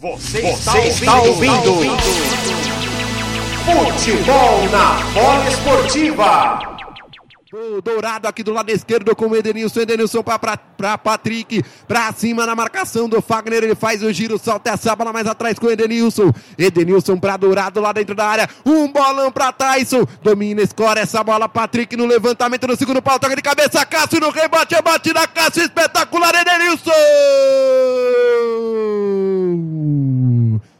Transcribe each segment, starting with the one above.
Você, Você está, ouvindo, está ouvindo. Futebol na bola esportiva. O Dourado aqui do lado esquerdo com o Edenilson. Edenilson para Patrick. Pra cima na marcação do Fagner. Ele faz o giro, solta essa bola mais atrás com o Edenilson. Edenilson para Dourado lá dentro da área. Um bolão para Tyson. Domina, escora essa bola. Patrick no levantamento no segundo pau. Toca de cabeça. Cássio no rebote. É bate na Cássio. Espetacular, Edenilson! Na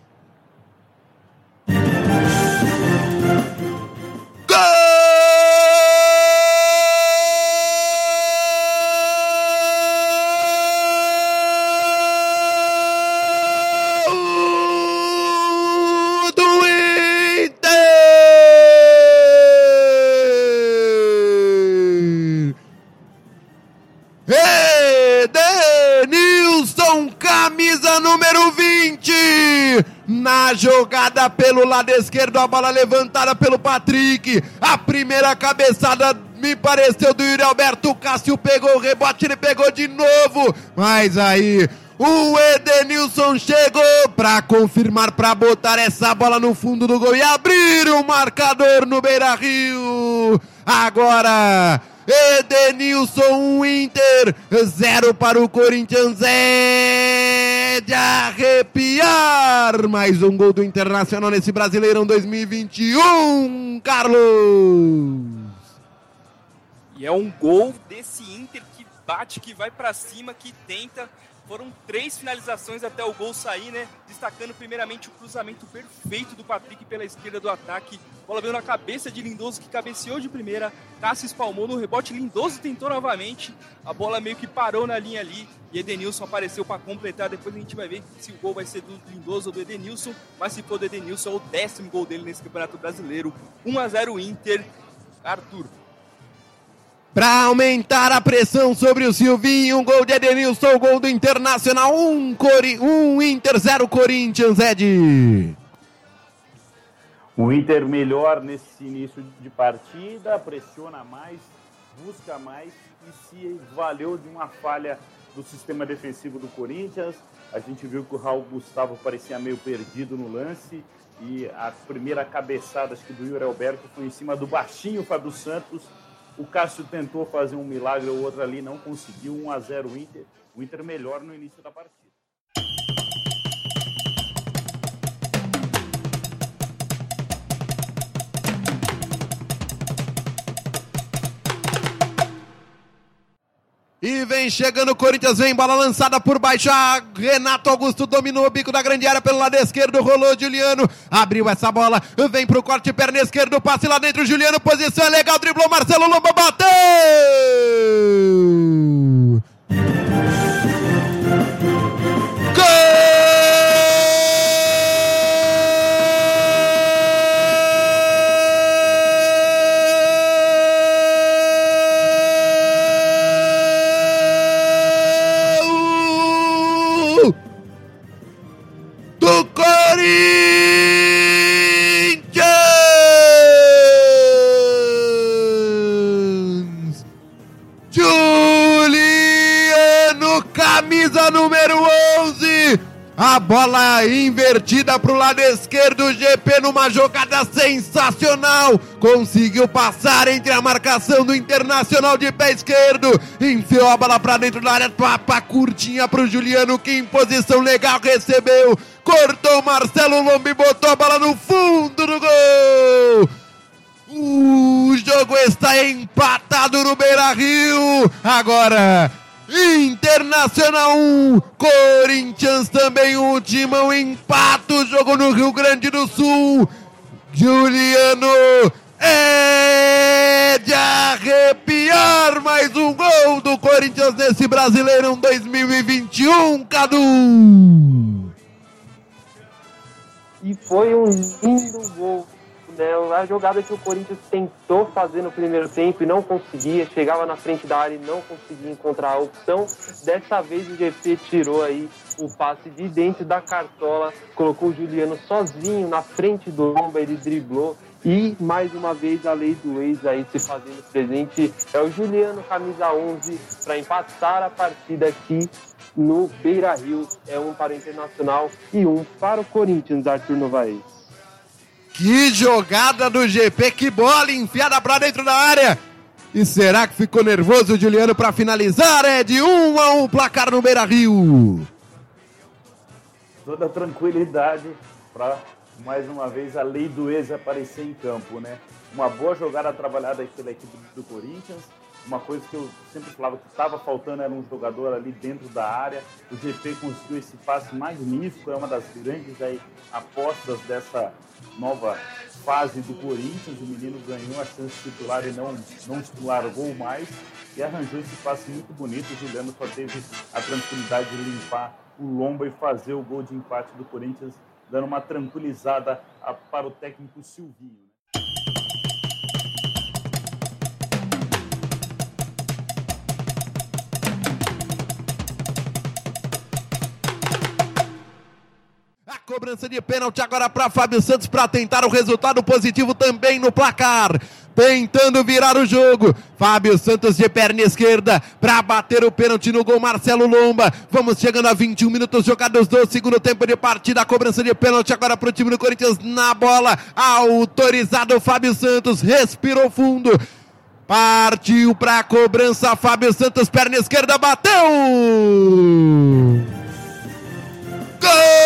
jogada pelo lado esquerdo, a bola levantada pelo Patrick. A primeira cabeçada me pareceu do Yuri Alberto. Cássio pegou o rebote, ele pegou de novo. Mas aí o Edenilson chegou para confirmar, para botar essa bola no fundo do gol e abrir o marcador no Beira Rio. Agora Edenilson, Inter, zero para o Corinthians, é de arrepiar. Mais um gol do Internacional nesse Brasileirão 2021, Carlos. E é um gol desse Inter que bate, que vai para cima, que tenta foram três finalizações até o gol sair, né? Destacando primeiramente o cruzamento perfeito do Patrick pela esquerda do ataque. Bola veio na cabeça de Lindoso, que cabeceou de primeira. Cássio espalmou no rebote. Lindoso tentou novamente. A bola meio que parou na linha ali. E Edenilson apareceu para completar. Depois a gente vai ver se o gol vai ser do Lindoso ou do Edenilson. Mas se for do Edenilson, é o décimo gol dele nesse Campeonato Brasileiro. 1 a 0 Inter. Arthur para aumentar a pressão sobre o Silvinho. Um gol de Edenilson, gol do Internacional. Um, Cori um Inter, zero Corinthians, Ed. O Inter melhor nesse início de partida, pressiona mais, busca mais e se valeu de uma falha do sistema defensivo do Corinthians. A gente viu que o Raul Gustavo parecia meio perdido no lance e a primeira cabeçada acho que do Yuri Alberto foi em cima do baixinho Fábio Santos o Cássio tentou fazer um milagre ou outro ali, não conseguiu. 1 a 0 o Inter. O Inter melhor no início da partida. E vem chegando o Corinthians, vem bola lançada por baixo. Ah, Renato Augusto dominou o bico da grande área pelo lado esquerdo. Rolou Juliano, abriu essa bola. Vem pro corte, perna esquerda, passe lá dentro. Juliano, posição é legal, driblou. Marcelo Lomba bateu! A bola invertida para o lado esquerdo. O GP numa jogada sensacional. Conseguiu passar entre a marcação do Internacional de pé esquerdo. Enfiou a bola para dentro da área. Papa curtinha para o Juliano que em posição legal recebeu. Cortou Marcelo Lombi, botou a bola no fundo do gol. O jogo está empatado no Beira Rio. Agora Internacional 1, Corinthians também um timão empata o jogo no Rio Grande do Sul. Juliano é de arrepiar mais um gol do Corinthians nesse Brasileirão 2021, Cadu. E foi um lindo gol né, a jogada que o Corinthians tentou fazer no primeiro tempo e não conseguia, chegava na frente da área e não conseguia encontrar a opção. Dessa vez o GP tirou aí o passe de dentro da cartola, colocou o Juliano sozinho na frente do Lomba, ele driblou E mais uma vez a lei do ex aí se fazendo presente é o Juliano, camisa 11, para empatar a partida aqui no Beira Rio. É um para o Internacional e um para o Corinthians, Arthur Novaes. Que jogada do GP, que bola enfiada para dentro da área. E será que ficou nervoso o Juliano para finalizar? É de 1 um a 1 um, placar no Beira Rio. Toda tranquilidade para mais uma vez a lei do ex aparecer em campo, né? Uma boa jogada trabalhada pela equipe do Corinthians. Uma coisa que eu sempre falava que estava faltando era um jogador ali dentro da área. O GP conseguiu esse passe magnífico, é uma das grandes aí, apostas dessa nova fase do Corinthians. O menino ganhou a chance titular e não, não largou mais. E arranjou esse passe muito bonito. O Juliano só teve a tranquilidade de limpar o lomba e fazer o gol de empate do Corinthians dando uma tranquilizada para o técnico Silvinho. A cobrança de pênalti agora para Fábio Santos para tentar o resultado positivo também no placar tentando virar o jogo. Fábio Santos de perna esquerda para bater o pênalti no gol Marcelo Lomba. Vamos chegando a 21 minutos jogados do segundo tempo de partida. Cobrança de pênalti agora para o time do Corinthians na bola. Autorizado Fábio Santos, respirou fundo. Partiu para a cobrança Fábio Santos, perna esquerda, bateu! Gol!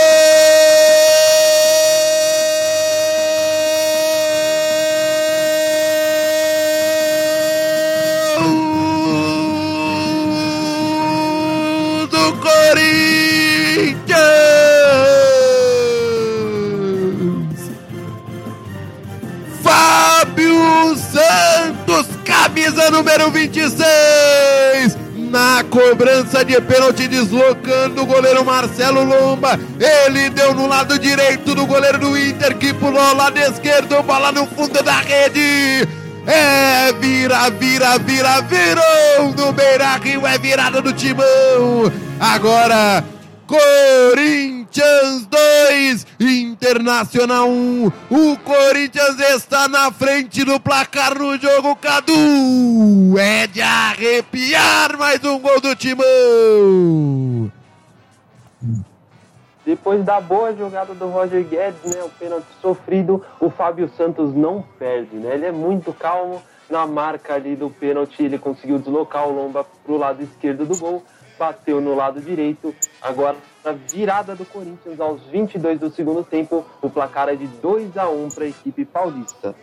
Número 26. Na cobrança de pênalti, deslocando o goleiro Marcelo Lomba. Ele deu no lado direito do goleiro do Inter, que pulou lado esquerdo, bola no fundo da rede. É, vira, vira, vira, virou no Beira Rio, é virada do timão. Agora, Corinthians 2, Internacional 1. O Corinthians está na frente do placar no jogo, Cadu. É de arrepiar mais um gol do Timão. Depois da boa jogada do Roger Guedes, né, o pênalti sofrido, o Fábio Santos não perde, né? Ele é muito calmo na marca ali do pênalti, ele conseguiu deslocar o Lomba para o lado esquerdo do gol bateu no lado direito. Agora, na virada do Corinthians aos 22 do segundo tempo, o placar é de 2 a 1 para a equipe paulista.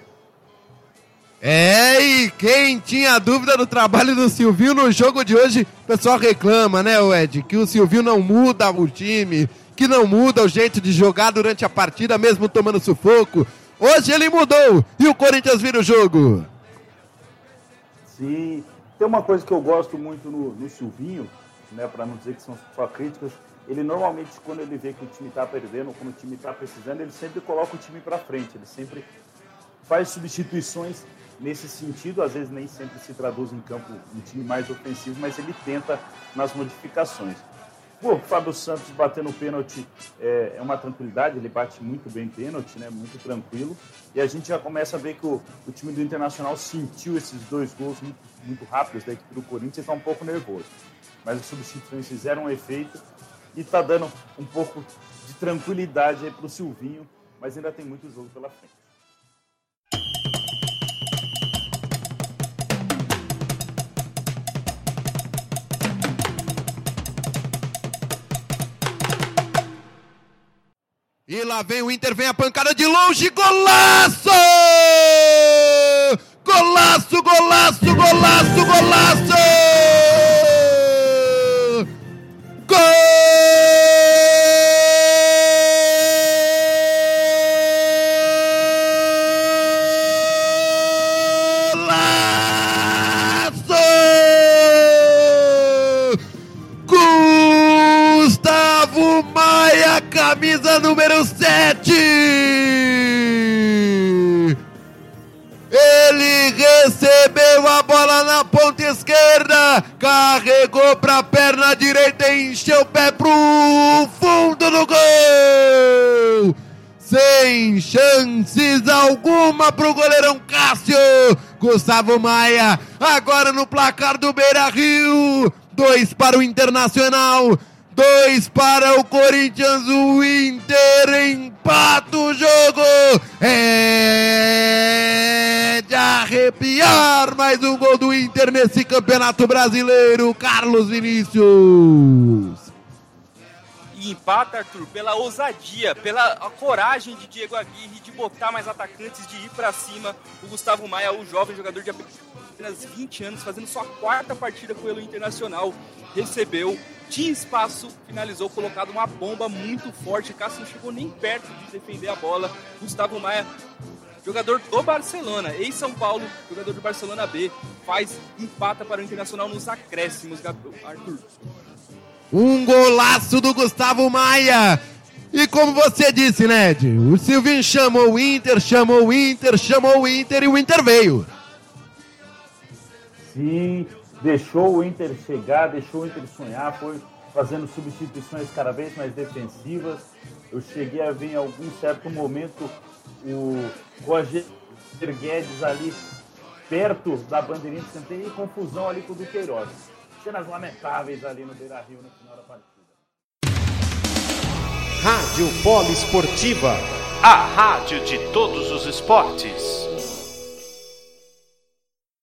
É, e quem tinha dúvida do trabalho do Silvio no jogo de hoje, o pessoal reclama, né, Ed, que o Silvio não muda o time, que não muda o jeito de jogar durante a partida, mesmo tomando sufoco. Hoje ele mudou e o Corinthians vira o jogo. Sim, tem uma coisa que eu gosto muito no, no Silvinho, né, para não dizer que são só críticas, ele normalmente, quando ele vê que o time está perdendo, quando o time está precisando, ele sempre coloca o time para frente, ele sempre faz substituições nesse sentido, às vezes nem sempre se traduz em campo um time mais ofensivo, mas ele tenta nas modificações. Pô, o Fábio Santos batendo pênalti é, é, uma tranquilidade, ele bate muito bem pênalti, né? Muito tranquilo. E a gente já começa a ver que o, o time do Internacional sentiu esses dois gols muito, muito rápidos da equipe do Corinthians e está um pouco nervoso mas as substituições fizeram um efeito e está dando um pouco de tranquilidade para o Silvinho, mas ainda tem muito jogo pela frente. E lá vem o Inter, vem a pancada de longe, golaço! Golaço, golaço, golaço, golaço! camisa número 7. Ele recebeu a bola na ponta esquerda, carregou para a perna direita e encheu o pé pro fundo do gol. sem chances alguma pro goleirão Cássio. Gustavo Maia, agora no placar do Beira Rio. Dois para o Internacional, dois para o Corinthians. O Inter empata o jogo. É de arrepiar mais um gol do Inter nesse campeonato brasileiro. Carlos Vinícius empata, Arthur, pela ousadia, pela coragem de Diego Aguirre de botar mais atacantes, de ir para cima. O Gustavo Maia, o jovem jogador de apenas 20 anos, fazendo sua quarta partida com o Internacional, recebeu, tinha espaço, finalizou, colocado uma bomba muito forte. Cássio não chegou nem perto de defender a bola. Gustavo Maia jogador do Barcelona, ex-São Paulo, jogador do Barcelona B, faz empata para o Internacional nos acréscimos, Arthur. Um golaço do Gustavo Maia. E como você disse, Ned, o Silvinho chamou o Inter, chamou o Inter, chamou o Inter e o Inter veio. Sim, deixou o Inter chegar, deixou o Inter sonhar, foi fazendo substituições cada vez mais defensivas. Eu cheguei a ver em algum certo momento o Roger Guedes ali perto da bandeirinha de e confusão ali com o Duqueiroz cenas lamentáveis ali no Beira Rio no final da partida. Rádio Poliesportiva, a rádio de todos os esportes.